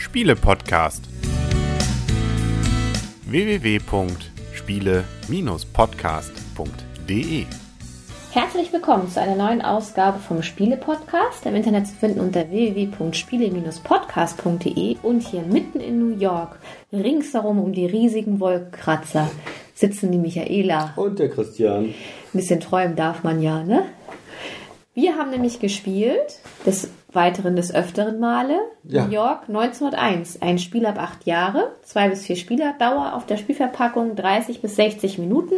Spiele-Podcast. www.spiele-podcast.de Herzlich willkommen zu einer neuen Ausgabe vom Spiele-Podcast, im Internet zu finden unter www.spiele-podcast.de und hier mitten in New York, ringsherum um die riesigen Wolkenkratzer, sitzen die Michaela. Und der Christian. Ein bisschen träumen darf man ja, ne? Wir haben nämlich gespielt, des Weiteren des öfteren Male, Ja. New York 1901. Ein Spiel ab acht Jahre, zwei bis vier Spieler, Dauer auf der Spielverpackung 30 bis 60 Minuten.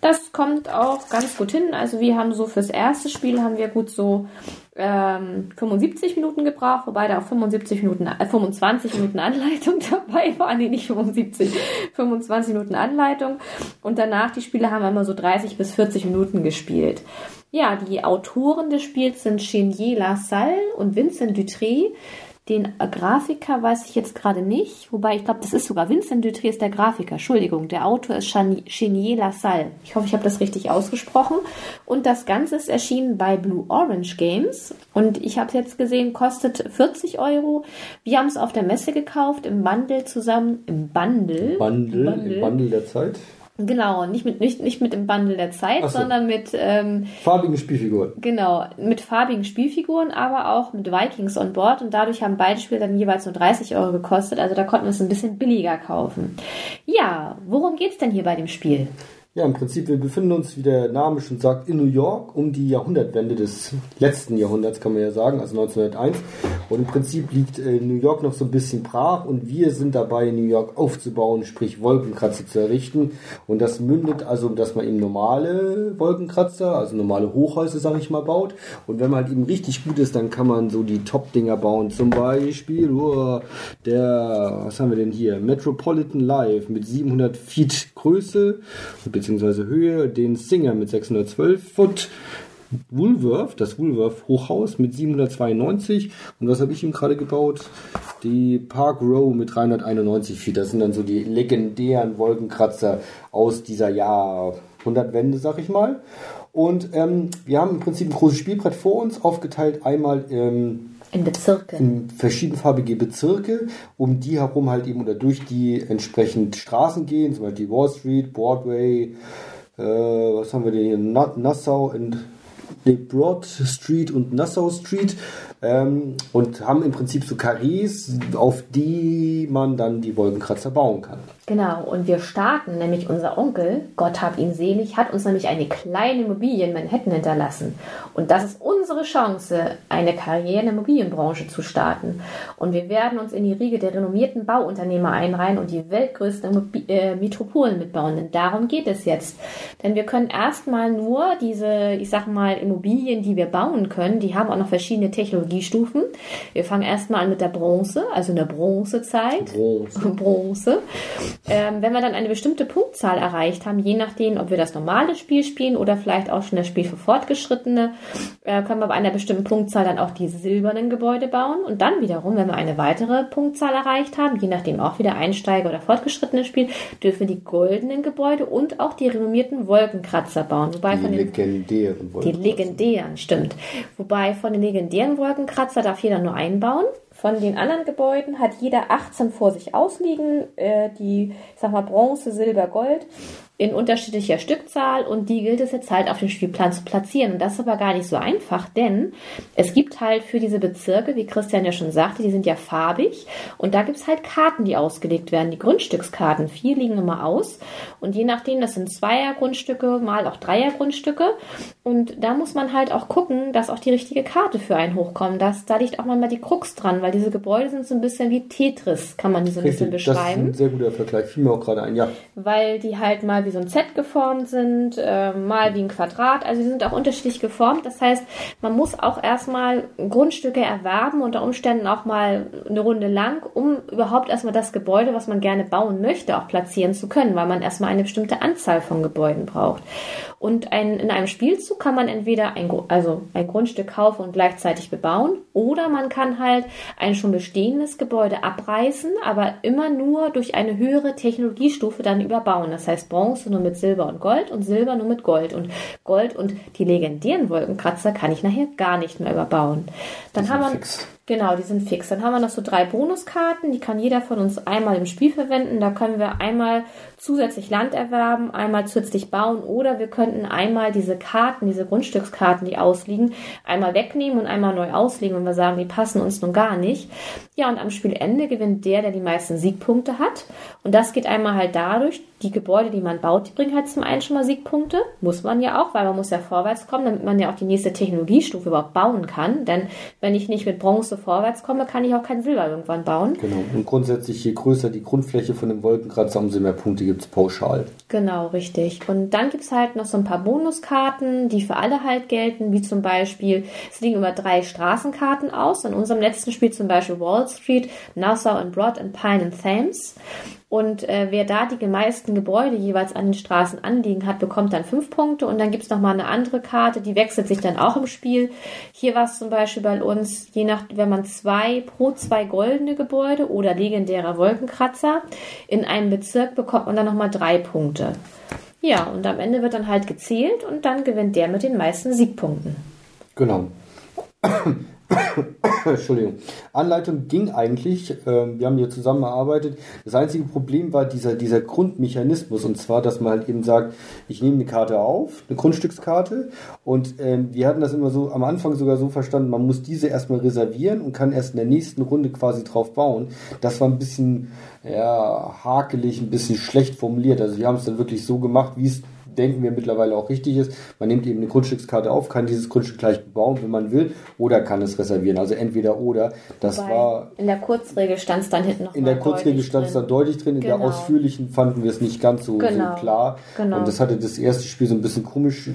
Das kommt auch ganz gut hin. Also wir haben so fürs erste Spiel haben wir gut so ähm, 75 Minuten gebraucht, wobei da auch 75 Minuten, äh, 25 Minuten Anleitung dabei war. Nee, nicht 75, 25 Minuten Anleitung. Und danach, die Spiele haben wir immer so 30 bis 40 Minuten gespielt. Ja, die Autoren des Spiels sind Chenier Lassalle und Vincent Dutré. Den äh, Grafiker weiß ich jetzt gerade nicht, wobei ich glaube, das ist sogar Vincent Dutré ist der Grafiker. Entschuldigung, der Autor ist Chenier Lassalle. Ich hoffe, ich habe das richtig ausgesprochen. Und das Ganze ist erschienen bei Blue Orange Games. Und ich habe jetzt gesehen, kostet 40 Euro. Wir haben es auf der Messe gekauft, im Bundle zusammen. Im Bundle. Bundle, Bundle. im Bundle der Zeit. Genau, nicht mit, nicht, nicht mit dem Bundle der Zeit, so. sondern mit ähm, Farbige Spielfiguren. Genau, mit farbigen Spielfiguren, aber auch mit Vikings on Board und dadurch haben beide Spiele dann jeweils nur 30 Euro gekostet, also da konnten wir es ein bisschen billiger kaufen. Ja, worum geht's denn hier bei dem Spiel? Ja, im Prinzip, wir befinden uns, wie der Name schon sagt, in New York um die Jahrhundertwende des letzten Jahrhunderts, kann man ja sagen, also 1901. Und im Prinzip liegt äh, New York noch so ein bisschen brach und wir sind dabei, New York aufzubauen, sprich Wolkenkratzer zu errichten. Und das mündet also, dass man eben normale Wolkenkratzer, also normale Hochhäuser, sag ich mal, baut. Und wenn man halt eben richtig gut ist, dann kann man so die Top-Dinger bauen. Zum Beispiel oh, der, was haben wir denn hier? Metropolitan Live mit 700 Feet Größe beziehungsweise Höhe, den Singer mit 612 Foot, Woolworth, das Woolworth Hochhaus mit 792 und was habe ich ihm gerade gebaut? Die Park Row mit 391 Feet. Das sind dann so die legendären Wolkenkratzer aus dieser Jahrhundertwende, sag ich mal. Und ähm, wir haben im Prinzip ein großes Spielbrett vor uns, aufgeteilt einmal ähm, In Bezirken. in verschiedenfarbige Bezirke, um die herum halt eben oder durch die entsprechend Straßen gehen, zum Beispiel Wall Street, Broadway, äh, was haben wir denn hier, Na Nassau und nee, Broad Street und Nassau Street ähm, und haben im Prinzip so Karrees, auf die man dann die Wolkenkratzer bauen kann. Genau, und wir starten, nämlich unser Onkel, Gott hab ihn selig, hat uns nämlich eine kleine Immobilie in Manhattan hinterlassen. Und das ist unsere Chance, eine Karriere in der Immobilienbranche zu starten. Und wir werden uns in die Riege der renommierten Bauunternehmer einreihen und die weltgrößten äh, Metropolen mitbauen. Denn darum geht es jetzt. Denn wir können erstmal nur diese, ich sag mal, Immobilien, die wir bauen können, die haben auch noch verschiedene Technologiestufen. Wir fangen erstmal an mit der Bronze, also in der Bronzezeit. Bronze. Bronze. Ähm, wenn wir dann eine bestimmte Punktzahl erreicht haben, je nachdem, ob wir das normale Spiel spielen oder vielleicht auch schon das Spiel für Fortgeschrittene, äh, können wir bei einer bestimmten Punktzahl dann auch die silbernen Gebäude bauen. Und dann wiederum, wenn wir eine weitere Punktzahl erreicht haben, je nachdem auch wieder Einsteiger oder Fortgeschrittene Spiel, dürfen wir die goldenen Gebäude und auch die renommierten Wolkenkratzer bauen. Wobei Die von den legendären die Wolkenkratzer. legendären, stimmt. Wobei von den legendären Wolkenkratzer darf jeder nur einbauen. Von den anderen Gebäuden hat jeder 18 vor sich ausliegen, äh, die, ich sag mal, Bronze, Silber, Gold in unterschiedlicher Stückzahl und die gilt es jetzt halt auf dem Spielplan zu platzieren. Und das ist aber gar nicht so einfach, denn es gibt halt für diese Bezirke, wie Christian ja schon sagte, die sind ja farbig und da gibt es halt Karten, die ausgelegt werden, die Grundstückskarten. Vier liegen immer aus und je nachdem, das sind Zweiergrundstücke, mal auch Dreiergrundstücke und da muss man halt auch gucken, dass auch die richtige Karte für einen hochkommt. Das, da liegt auch manchmal die Krux dran, weil diese Gebäude sind so ein bisschen wie Tetris, kann man die so ein bisschen Richtig, das ist beschreiben ein sehr guter Vergleich. Fiel mir auch gerade ein, ja. weil die halt mal wie so ein Z geformt sind, äh, mal wie ein Quadrat. Also die sind auch unterschiedlich geformt. Das heißt, man muss auch erstmal Grundstücke erwerben, unter Umständen auch mal eine Runde lang, um überhaupt erstmal das Gebäude, was man gerne bauen möchte, auch platzieren zu können, weil man erstmal eine bestimmte Anzahl von Gebäuden braucht. Und ein, in einem Spielzug kann man entweder ein, also ein Grundstück kaufen und gleichzeitig bebauen, oder man kann halt ein schon bestehendes Gebäude abreißen, aber immer nur durch eine höhere Technologiestufe dann überbauen. Das heißt Bronze nur mit Silber und Gold und Silber nur mit Gold. Und Gold und die legendären Wolkenkratzer kann ich nachher gar nicht mehr überbauen. Dann haben wir fix. Genau, die sind fix. Dann haben wir noch so drei Bonuskarten, die kann jeder von uns einmal im Spiel verwenden. Da können wir einmal zusätzlich Land erwerben, einmal zusätzlich bauen oder wir könnten einmal diese Karten, diese Grundstückskarten, die ausliegen, einmal wegnehmen und einmal neu auslegen, wenn wir sagen, die passen uns nun gar nicht. Ja, und am Spielende gewinnt der, der die meisten Siegpunkte hat. Und das geht einmal halt dadurch, die Gebäude, die man baut, die bringen halt zum einen schon mal Siegpunkte. Muss man ja auch, weil man muss ja vorwärts kommen, damit man ja auch die nächste Technologiestufe überhaupt bauen kann. Denn wenn ich nicht mit Bronze vorwärts komme, kann ich auch kein Silber irgendwann bauen. Genau. Und grundsätzlich, je größer die Grundfläche von dem Wolkenkratzer, umso mehr Punkte gibt es pauschal. Genau, richtig. Und dann gibt es halt noch so ein paar Bonuskarten, die für alle halt gelten, wie zum Beispiel, es liegen immer drei Straßenkarten aus. In unserem letzten Spiel zum Beispiel Wall Street, Nassau and Broad and Pine and Thames. Und äh, wer da die meisten Gebäude jeweils an den Straßen anliegen hat, bekommt dann fünf Punkte. Und dann gibt es nochmal eine andere Karte, die wechselt sich dann auch im Spiel. Hier war es zum Beispiel bei uns, je nach, wenn man zwei pro zwei goldene Gebäude oder legendärer Wolkenkratzer in einem Bezirk bekommt man dann nochmal drei Punkte. Ja, und am Ende wird dann halt gezählt und dann gewinnt der mit den meisten Siegpunkten. Genau. Entschuldigung. Anleitung ging eigentlich, ähm, wir haben hier zusammengearbeitet. Das einzige Problem war dieser, dieser Grundmechanismus und zwar, dass man halt eben sagt, ich nehme eine Karte auf, eine Grundstückskarte und ähm, wir hatten das immer so am Anfang sogar so verstanden, man muss diese erstmal reservieren und kann erst in der nächsten Runde quasi drauf bauen. Das war ein bisschen ja, hakelig, ein bisschen schlecht formuliert. Also wir haben es dann wirklich so gemacht, wie es denken wir mittlerweile auch richtig ist. Man nimmt eben eine Grundstückskarte auf, kann dieses Grundstück gleich bebauen, wenn man will, oder kann es reservieren. Also entweder oder. Das Wobei war. In der Kurzregel stand es dann hinten noch. In der Kurzregel stand es dann deutlich drin. In genau. der ausführlichen fanden wir es nicht ganz so, genau. so klar. Genau. Und das hatte das erste Spiel so ein bisschen komisch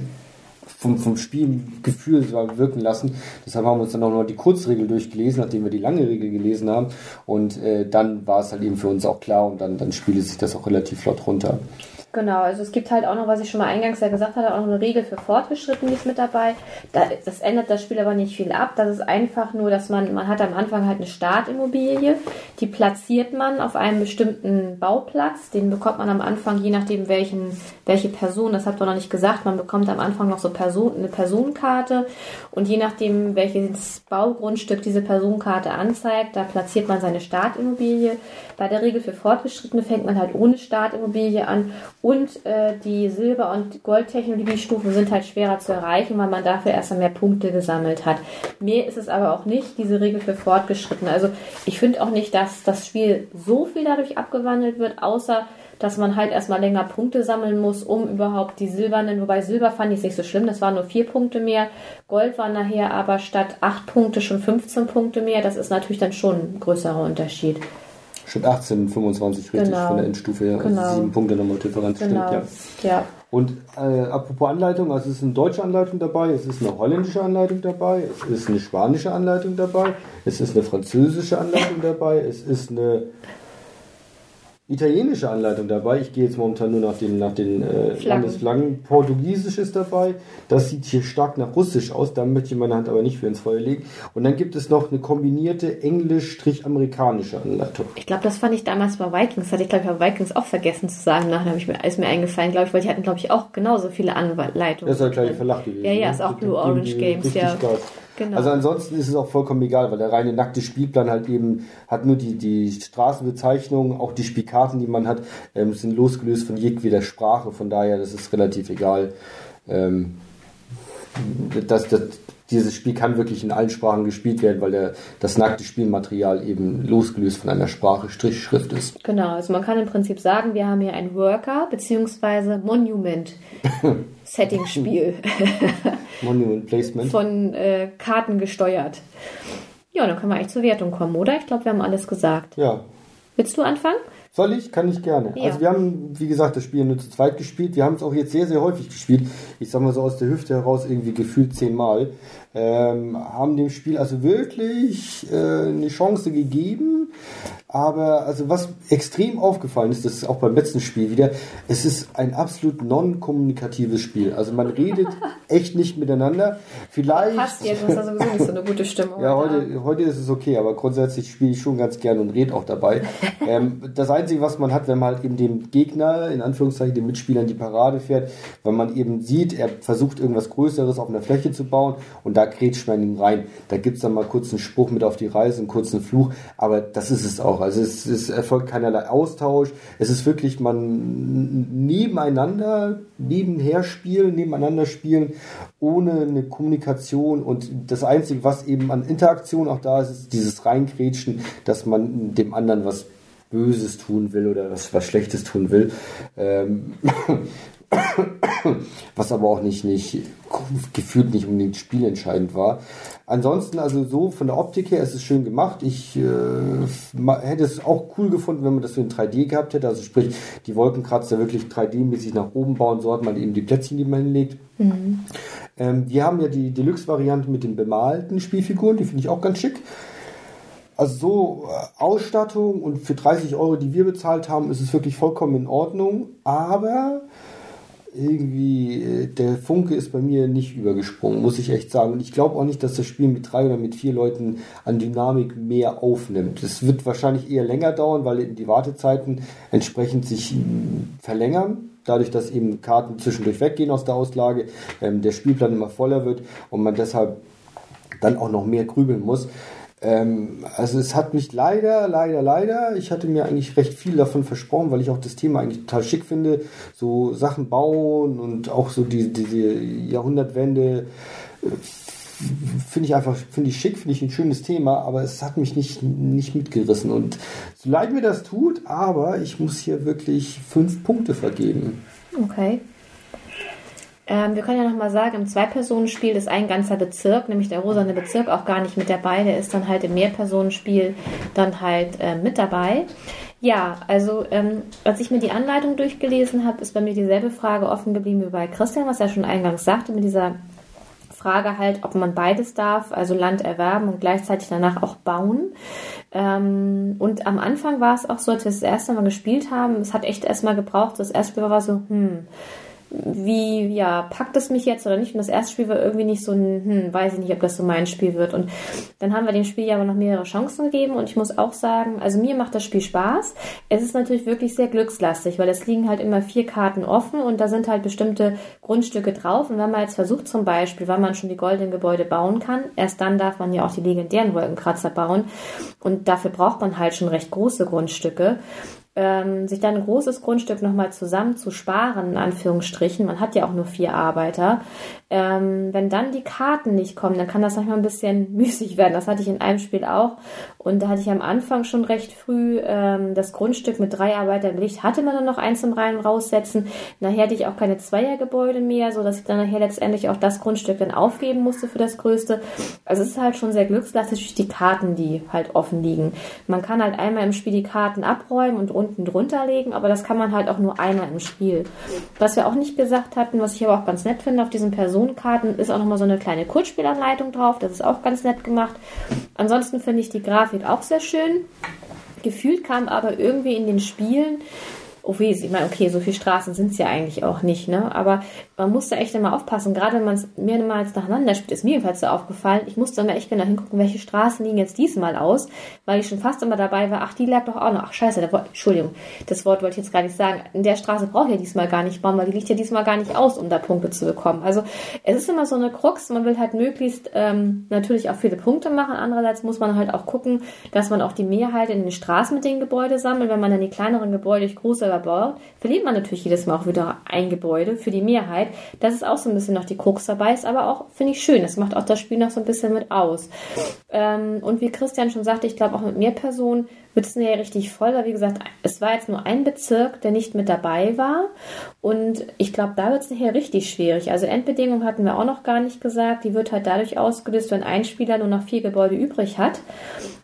vom, vom Spielgefühl wirken lassen. Deshalb haben wir uns dann auch noch die Kurzregel durchgelesen, nachdem wir die lange Regel gelesen haben. Und äh, dann war es halt eben für uns auch klar und dann, dann spielte sich das auch relativ flott runter. Genau, also es gibt halt auch noch, was ich schon mal eingangs ja gesagt hatte, auch noch eine Regel für Fortgeschrittene ist mit dabei. Das ändert das Spiel aber nicht viel ab. Das ist einfach nur, dass man, man hat am Anfang halt eine Startimmobilie, die platziert man auf einem bestimmten Bauplatz. Den bekommt man am Anfang, je nachdem welchen, welche Person, das habt ihr noch nicht gesagt, man bekommt am Anfang noch so Person, eine Personenkarte und je nachdem welches Baugrundstück diese Personenkarte anzeigt, da platziert man seine Startimmobilie. Bei der Regel für Fortgeschrittene fängt man halt ohne Startimmobilie an und äh, die Silber- und Goldtechnologiestufen sind halt schwerer zu erreichen, weil man dafür erst mehr Punkte gesammelt hat. Mehr ist es aber auch nicht, diese Regel für Fortgeschrittene. Also ich finde auch nicht, dass das Spiel so viel dadurch abgewandelt wird, außer dass man halt erstmal länger Punkte sammeln muss, um überhaupt die silbernen, wobei Silber fand ich nicht so schlimm, das waren nur vier Punkte mehr. Gold war nachher aber statt acht Punkte schon 15 Punkte mehr. Das ist natürlich dann schon ein größerer Unterschied. Statt 18, 25 richtig genau. von der Endstufe her. Also genau. Also sieben Punkte nochmal Differenz genau. stimmt, ja. ja. Und äh, apropos Anleitung, also es ist eine deutsche Anleitung dabei, es ist eine holländische Anleitung dabei, es ist eine spanische Anleitung dabei, es ist eine französische Anleitung dabei, es ist eine italienische Anleitung dabei. Ich gehe jetzt momentan nur nach den, nach den äh, Landesflaggen. Portugiesisch ist dabei. Das sieht hier stark nach Russisch aus. Da möchte ich meine Hand aber nicht für ins Feuer legen. Und dann gibt es noch eine kombinierte englisch-amerikanische Anleitung. Ich glaube, das fand ich damals bei Vikings. Hatte ich, glaube ich, bei Vikings auch vergessen zu sagen. Nachher ich mir, ist mir eingefallen, glaube ich, weil die hatten, glaube ich, auch genauso viele Anleitungen. Das ist halt gleich Verlag gewesen. Ja, ja, ne? ist auch Blue Orange Games, ja. Gas. Genau. Also ansonsten ist es auch vollkommen egal, weil der reine nackte Spielplan halt eben hat nur die, die Straßenbezeichnung, auch die Spielkarten, die man hat, ähm, sind losgelöst von jegweder Sprache. Von daher, das ist relativ egal. Ähm, das, das, dieses Spiel kann wirklich in allen Sprachen gespielt werden, weil der, das nackte Spielmaterial eben losgelöst von einer Sprache Strichschrift ist. Genau, also man kann im Prinzip sagen, wir haben hier ein Worker bzw. Monument Setting Spiel. Monument Placement. Von äh, Karten gesteuert. Ja, dann können wir eigentlich zur Wertung kommen, oder? Ich glaube, wir haben alles gesagt. Ja. Willst du anfangen? Soll ich? Kann ich gerne. Ja. Also wir haben, wie gesagt, das Spiel nur zu zweit gespielt. Wir haben es auch jetzt sehr, sehr häufig gespielt. Ich sag mal so aus der Hüfte heraus irgendwie gefühlt zehnmal. Ähm, haben dem Spiel also wirklich äh, eine Chance gegeben Aber also was extrem aufgefallen ist, das ist auch beim letzten Spiel wieder, es ist ein absolut non-kommunikatives Spiel. Also man redet echt nicht miteinander. Vielleicht. Passt jetzt, du hast sowieso nicht so eine gute Stimmung. ja, heute, heute ist es okay, aber grundsätzlich spiele ich schon ganz gerne und rede auch dabei. ähm, das Einzige, was man hat, wenn man halt eben dem Gegner, in Anführungszeichen den Mitspielern, die Parade fährt, weil man eben sieht, er versucht irgendwas Größeres auf einer Fläche zu bauen und da grätscht man ihn rein. Da gibt es dann mal kurz einen Spruch mit auf die Reise, einen kurzen Fluch, aber das ist es auch. Also es, es erfolgt keinerlei Austausch. Es ist wirklich, man nebeneinander, nebenher spielen, nebeneinander spielen, ohne eine Kommunikation. Und das Einzige, was eben an Interaktion auch da ist, ist dieses Reingrätschen, dass man dem anderen was Böses tun will oder was, was Schlechtes tun will. Ähm was aber auch nicht, nicht gefühlt nicht unbedingt spielentscheidend war. Ansonsten, also so von der Optik her ist es schön gemacht. Ich äh, hätte es auch cool gefunden, wenn man das so in 3D gehabt hätte. Also sprich, die Wolkenkratzer wirklich 3D-mäßig nach oben bauen, so hat man eben die Plätzchen, die man hinlegt. Mhm. Ähm, wir haben ja die Deluxe-Variante mit den bemalten Spielfiguren, die finde ich auch ganz schick. Also so äh, Ausstattung und für 30 Euro, die wir bezahlt haben, ist es wirklich vollkommen in Ordnung. Aber irgendwie, äh, der Funke ist bei mir nicht übergesprungen, muss ich echt sagen. Und ich glaube auch nicht, dass das Spiel mit drei oder mit vier Leuten an Dynamik mehr aufnimmt. Es wird wahrscheinlich eher länger dauern, weil die Wartezeiten entsprechend sich hm, verlängern. Dadurch, dass eben Karten zwischendurch weggehen aus der Auslage, ähm, der Spielplan immer voller wird und man deshalb dann auch noch mehr grübeln muss. Ähm, also es hat mich leider, leider, leider, ich hatte mir eigentlich recht viel davon versprochen, weil ich auch das Thema eigentlich total schick finde. So Sachen bauen und auch so die, diese Jahrhundertwende äh, finde ich einfach, finde ich schick, finde ich ein schönes Thema, aber es hat mich nicht, nicht mitgerissen. Und so leid mir das tut, aber ich muss hier wirklich fünf Punkte vergeben. Okay. Ähm, wir können ja nochmal sagen, im Zwei-Personen-Spiel ist ein ganzer Bezirk, nämlich der rosane Bezirk, auch gar nicht mit dabei. Der ist dann halt im Mehrpersonenspiel dann halt äh, mit dabei. Ja, also ähm, als ich mir die Anleitung durchgelesen habe, ist bei mir dieselbe Frage offen geblieben wie bei Christian, was er schon eingangs sagte, mit dieser Frage halt, ob man beides darf, also Land erwerben und gleichzeitig danach auch bauen. Ähm, und am Anfang war es auch so, als wir das erste Mal gespielt haben, es hat echt erstmal gebraucht, das erste Spiel war so, hm, wie, ja, packt es mich jetzt oder nicht? Und das erste Spiel war irgendwie nicht so ein, hm, weiß ich nicht, ob das so mein Spiel wird. Und dann haben wir dem Spiel ja aber noch mehrere Chancen gegeben und ich muss auch sagen, also mir macht das Spiel Spaß. Es ist natürlich wirklich sehr glückslastig, weil es liegen halt immer vier Karten offen und da sind halt bestimmte Grundstücke drauf. Und wenn man jetzt versucht zum Beispiel, weil man schon die goldenen Gebäude bauen kann, erst dann darf man ja auch die legendären Wolkenkratzer bauen. Und dafür braucht man halt schon recht große Grundstücke ähm, sich dann ein großes Grundstück nochmal zusammen zu sparen, in Anführungsstrichen, man hat ja auch nur vier Arbeiter, ähm, wenn dann die Karten nicht kommen, dann kann das manchmal ein bisschen müßig werden. Das hatte ich in einem Spiel auch. Und da hatte ich am Anfang schon recht früh ähm, das Grundstück mit drei Arbeitern belegt. Hatte man dann noch eins zum Rein- und Raussetzen. Nachher hatte ich auch keine Zweiergebäude mehr, so dass ich dann nachher letztendlich auch das Grundstück dann aufgeben musste für das größte. Also es ist halt schon sehr glückslastig die Karten, die halt offen liegen. Man kann halt einmal im Spiel die Karten abräumen und unten drunter legen, aber das kann man halt auch nur einmal im Spiel. Was wir auch nicht gesagt hatten, was ich aber auch ganz nett finde auf diesen Personen Personenkarten ist auch nochmal so eine kleine Kurzspielanleitung drauf. Das ist auch ganz nett gemacht. Ansonsten finde ich die Grafik auch sehr schön. Gefühlt kam aber irgendwie in den Spielen oh weh, ich meine, okay, so viele Straßen sind es ja eigentlich auch nicht, ne? Aber man muss da echt immer aufpassen. Gerade wenn man es mehrmals nacheinander spielt, ist mir jedenfalls so aufgefallen. Ich musste immer echt genau hingucken, welche Straßen liegen jetzt diesmal aus, weil ich schon fast immer dabei war, ach, die lag doch auch noch. Ach, scheiße, da, Entschuldigung, das Wort wollte ich jetzt gar nicht sagen. In der Straße brauche ich ja diesmal gar nicht bauen, weil die liegt ja diesmal gar nicht aus, um da Punkte zu bekommen. Also es ist immer so eine Krux. Man will halt möglichst ähm, natürlich auch viele Punkte machen. Andererseits muss man halt auch gucken, dass man auch die Mehrheit in den Straßen mit den Gebäuden sammelt. Wenn man dann die kleineren Gebäude durch große baut, verliert man natürlich jedes Mal auch wieder ein Gebäude für die Mehrheit. Das ist auch so ein bisschen noch die Krux dabei, ist aber auch, finde ich, schön. Das macht auch das Spiel noch so ein bisschen mit aus. Ähm, und wie Christian schon sagte, ich glaube auch mit mehr Personen wird es nachher richtig voll, weil wie gesagt, es war jetzt nur ein Bezirk, der nicht mit dabei war. Und ich glaube, da wird es nachher richtig schwierig. Also Endbedingung hatten wir auch noch gar nicht gesagt. Die wird halt dadurch ausgelöst, wenn ein Spieler nur noch vier Gebäude übrig hat.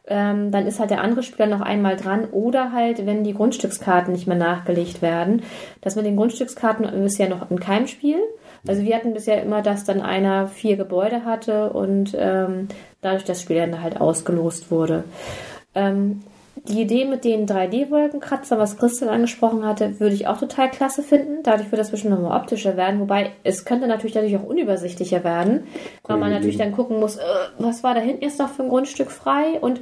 Ähm, dann ist halt der andere Spieler noch einmal dran. Oder halt, wenn die Grundstückskarten nicht mehr nachgelegt werden. Das mit den Grundstückskarten ist ja noch in keinem Spiel. Also wir hatten bisher immer, dass dann einer vier Gebäude hatte und ähm, dadurch das Spiel dann halt ausgelost wurde. Ähm, Die Idee mit den 3D-Wolkenkratzern, was Christian angesprochen hatte, würde ich auch total klasse finden. Dadurch wird das bestimmt nochmal optischer werden. Wobei es könnte natürlich dadurch auch unübersichtlicher werden, weil man natürlich dann gucken muss, äh, was war da hinten jetzt noch für ein Grundstück frei und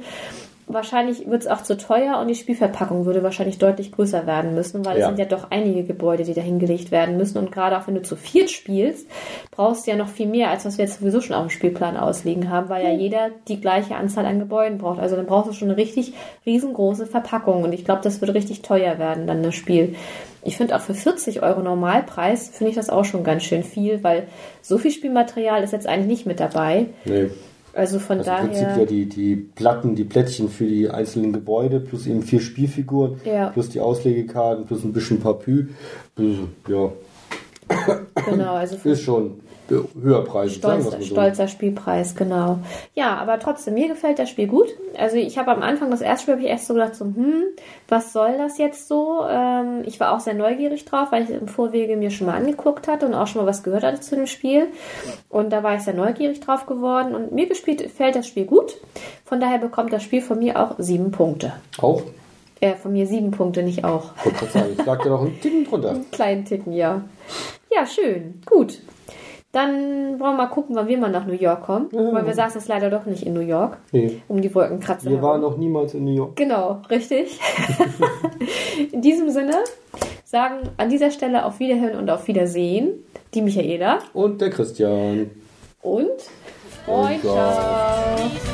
wahrscheinlich wird es auch zu teuer und die Spielverpackung würde wahrscheinlich deutlich größer werden müssen, weil ja. es sind ja doch einige Gebäude, die da hingelegt werden müssen. Und gerade auch wenn du zu viert spielst, brauchst du ja noch viel mehr, als was wir jetzt sowieso schon auf dem Spielplan ausliegen haben, weil ja hm. jeder die gleiche Anzahl an Gebäuden braucht. Also dann brauchst du schon eine richtig riesengroße Verpackung. Und ich glaube, das wird richtig teuer werden, dann das Spiel. Ich finde auch für 40 Euro Normalpreis finde ich das auch schon ganz schön viel, weil so viel Spielmaterial ist jetzt eigentlich nicht mit dabei. Nee. Also von also daher. Im Prinzip ja die, die Platten, die Plättchen für die einzelnen Gebäude, plus eben vier Spielfiguren, ja. plus die Auslegekarten, plus ein bisschen Papü. Ja. Genau, also. Ist schon höher Preis. Stolzer, so. stolzer Spielpreis, genau. Ja, aber trotzdem, mir gefällt das Spiel gut. Also ich habe am Anfang das erste Spiel habe ich echt so gedacht, so, hm, was soll das jetzt so? Ähm, ich war auch sehr neugierig drauf, weil ich im Vorwege mir schon mal angeguckt hatte und auch schon mal was gehört hatte zu dem Spiel. Und da war ich sehr neugierig drauf geworden und mir gespielt fällt das Spiel gut. Von daher bekommt das Spiel von mir auch sieben Punkte. Auch? Äh, von mir sieben Punkte, nicht auch. Ich lag da noch einen Ticken drunter. Einen kleinen Ticken, ja. Ja, schön. Gut. Dann wollen wir mal gucken, wann wir mal nach New York kommen. Ja. Weil wir saßen es leider doch nicht in New York. Nee. Um die Wolkenkratzer. Wir waren noch niemals in New York. Genau, richtig. in diesem Sinne sagen an dieser Stelle auf Wiederhören und auf Wiedersehen die Michaela. Und der Christian. Und Freundschaft.